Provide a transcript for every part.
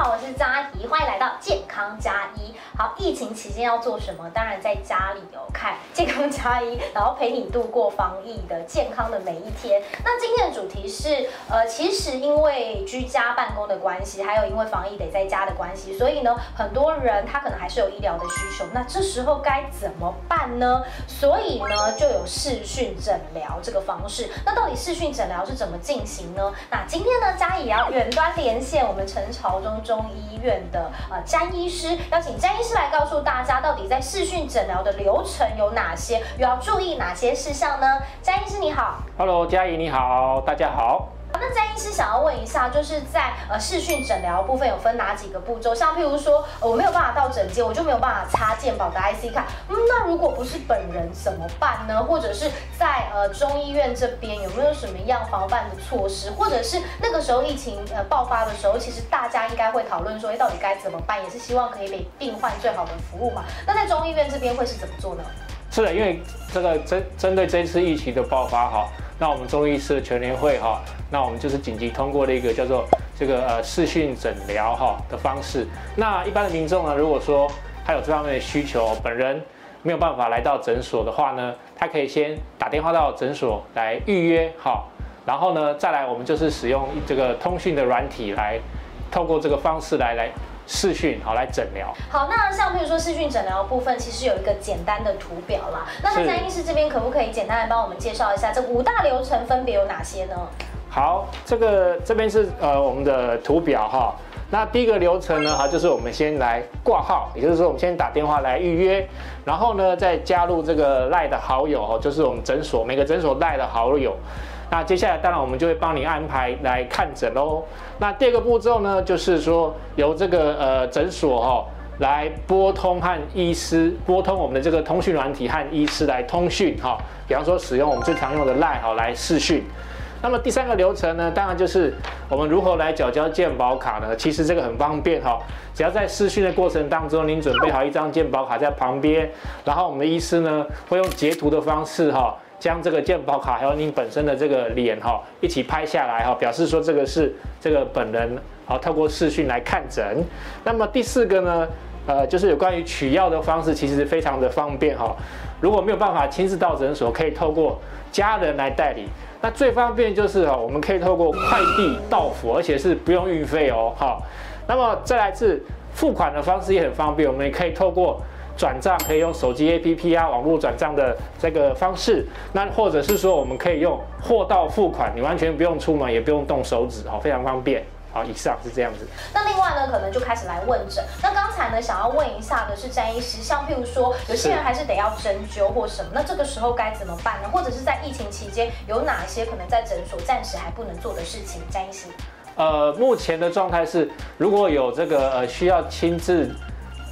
好，我是嘉怡，欢迎来到健康加一。好，疫情期间要做什么？当然在家里哦，看健康加一，然后陪你度过防疫的健康的每一天。那今天的主题是，呃，其实因为居家办公的关系，还有因为防疫得在家的关系，所以呢，很多人他可能还是有医疗的需求。那这时候该怎么办呢？所以呢，就有视讯诊疗这个方式。那到底视讯诊疗是怎么进行呢？那今天呢，嘉怡也要远端连线我们陈朝中中医院的呃詹医师，邀请詹医师来告诉大家，到底在视讯诊疗的流程有哪些，又要注意哪些事项呢？詹医师你好，Hello，嘉怡你好，大家好。那詹医师想要问一下，就是在呃视讯诊疗部分有分哪几个步骤？像譬如说，我没有办法到诊间，我就没有办法插健保的 IC 卡。嗯，那如果不是本人怎么办呢？或者是在呃中医院这边有没有什么样防范的措施？或者是那个时候疫情呃爆发的时候，其实大家应该会讨论说，哎，到底该怎么办？也是希望可以给病患最好的服务嘛。那在中医院这边会是怎么做呢？是的，因为这个针针对这次疫情的爆发哈。那我们中医师的全联会哈，那我们就是紧急通过了一个叫做这个呃视讯诊疗哈的方式。那一般的民众呢，如果说他有这方面的需求，本人没有办法来到诊所的话呢，他可以先打电话到诊所来预约哈，然后呢再来我们就是使用这个通讯的软体来透过这个方式来来。视讯好来诊疗，好，那像比如说视讯诊疗部分，其实有一个简单的图表啦。那在医师这边可不可以简单来帮我们介绍一下这五大流程分别有哪些呢？好，这个这边是呃我们的图表哈。那第一个流程呢哈，就是我们先来挂号，也就是说我们先打电话来预约，然后呢再加入这个赖的好友哈，就是我们诊所每个诊所赖的好友。那接下来当然我们就会帮你安排来看诊喽。那第二个步骤呢，就是说由这个呃诊所哈来拨通和医师拨通我们的这个通讯软体和医师来通讯哈。比方说使用我们最常用的 Line 哈来视讯。那么第三个流程呢，当然就是我们如何来缴交健保卡呢？其实这个很方便哈，只要在视讯的过程当中，您准备好一张健保卡在旁边，然后我们的医师呢会用截图的方式哈。将这个健保卡还有您本身的这个脸哈一起拍下来哈，表示说这个是这个本人好，透过视讯来看诊。那么第四个呢，呃，就是有关于取药的方式，其实非常的方便哈。如果没有办法亲自到诊所，可以透过家人来代理。那最方便就是哈，我们可以透过快递到付，而且是不用运费哦。好，那么再来是付款的方式也很方便，我们也可以透过。转账可以用手机 APP 啊，网络转账的这个方式，那或者是说我们可以用货到付款，你完全不用出门，也不用动手指，好，非常方便。好，以上是这样子。那另外呢，可能就开始来问诊。那刚才呢，想要问一下的是詹医师，像譬如说，有些人还是得要针灸或什么，那这个时候该怎么办呢？或者是在疫情期间有哪些可能在诊所暂时还不能做的事情？詹医师，呃，目前的状态是，如果有这个呃需要亲自。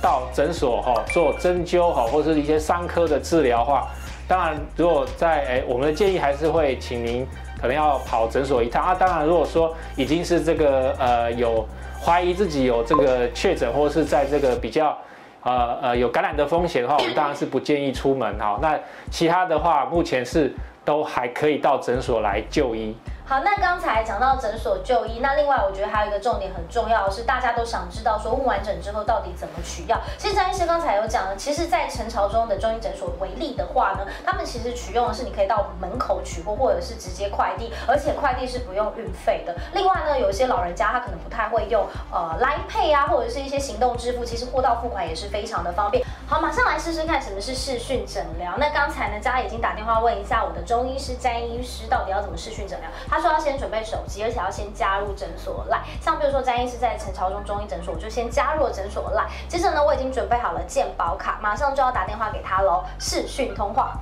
到诊所哈做针灸哈，或者是一些伤科的治疗话，当然如果在诶，我们的建议还是会请您可能要跑诊所一趟啊。当然如果说已经是这个呃有怀疑自己有这个确诊，或是在这个比较呃呃有感染的风险的话，我们当然是不建议出门哈。那其他的话，目前是都还可以到诊所来就医。好，那刚才讲到诊所就医，那另外我觉得还有一个重点很重要是，大家都想知道说问完诊之后到底怎么取药。其实张医师刚才有讲了，其实，在陈朝中的中医诊所为例的话呢，他们其实取用的是你可以到门口取货，或者是直接快递，而且快递是不用运费的。另外呢，有一些老人家他可能不太会用呃来配啊，或者是一些行动支付，其实货到付款也是非常的方便。好，马上来试试看什么是视讯诊疗。那刚才呢，家已经打电话问一下我的中医师詹医师，到底要怎么视讯诊疗？他说要先准备手机，而且要先加入诊所来。像比如说詹医师在陈朝中中医诊所，我就先加入了诊所赖。接着呢，我已经准备好了健保卡，马上就要打电话给他喽，视讯通话。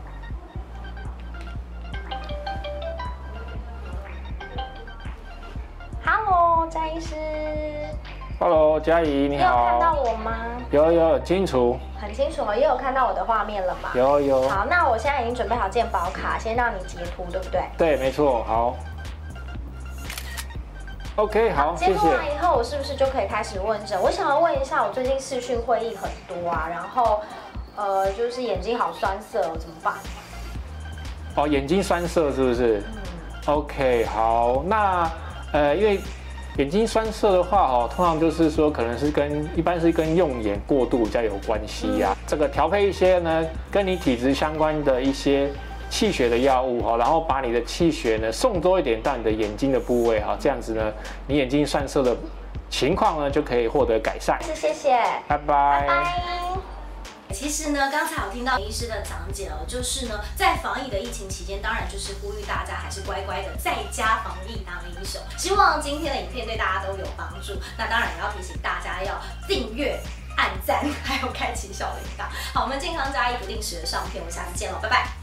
Hello，詹医师。Hello，嘉怡，你好。有看到我吗？有有，清楚。很清楚了，也有看到我的画面了吗？有有。好，那我现在已经准备好健保卡，先让你截图，对不对？对，没错。好。OK，好，谢谢。截图完以后，我是不是就可以开始问诊？我想要问一下，我最近视讯会议很多啊，然后呃，就是眼睛好酸涩，怎么办？哦，眼睛酸涩是不是？嗯。OK，好，那呃，因为眼睛酸涩的话，哈，通常就是说可能是跟一般是跟用眼过度比较有关系呀。这个调配一些呢，跟你体质相关的一些气血的药物哈，然后把你的气血呢送多一点到你的眼睛的部位哈，这样子呢，你眼睛酸涩的情况呢就可以获得改善。谢谢，拜拜。其实呢，刚才我听到林医师的讲解哦，就是呢，在防疫的疫情期间，当然就是呼吁大家还是乖乖的在家防疫当英雄。希望今天的影片对大家都有帮助。那当然也要提醒大家要订阅、按赞，还有开启小铃铛。好，我们健康加一不定时的上片，我们下次见喽，拜拜。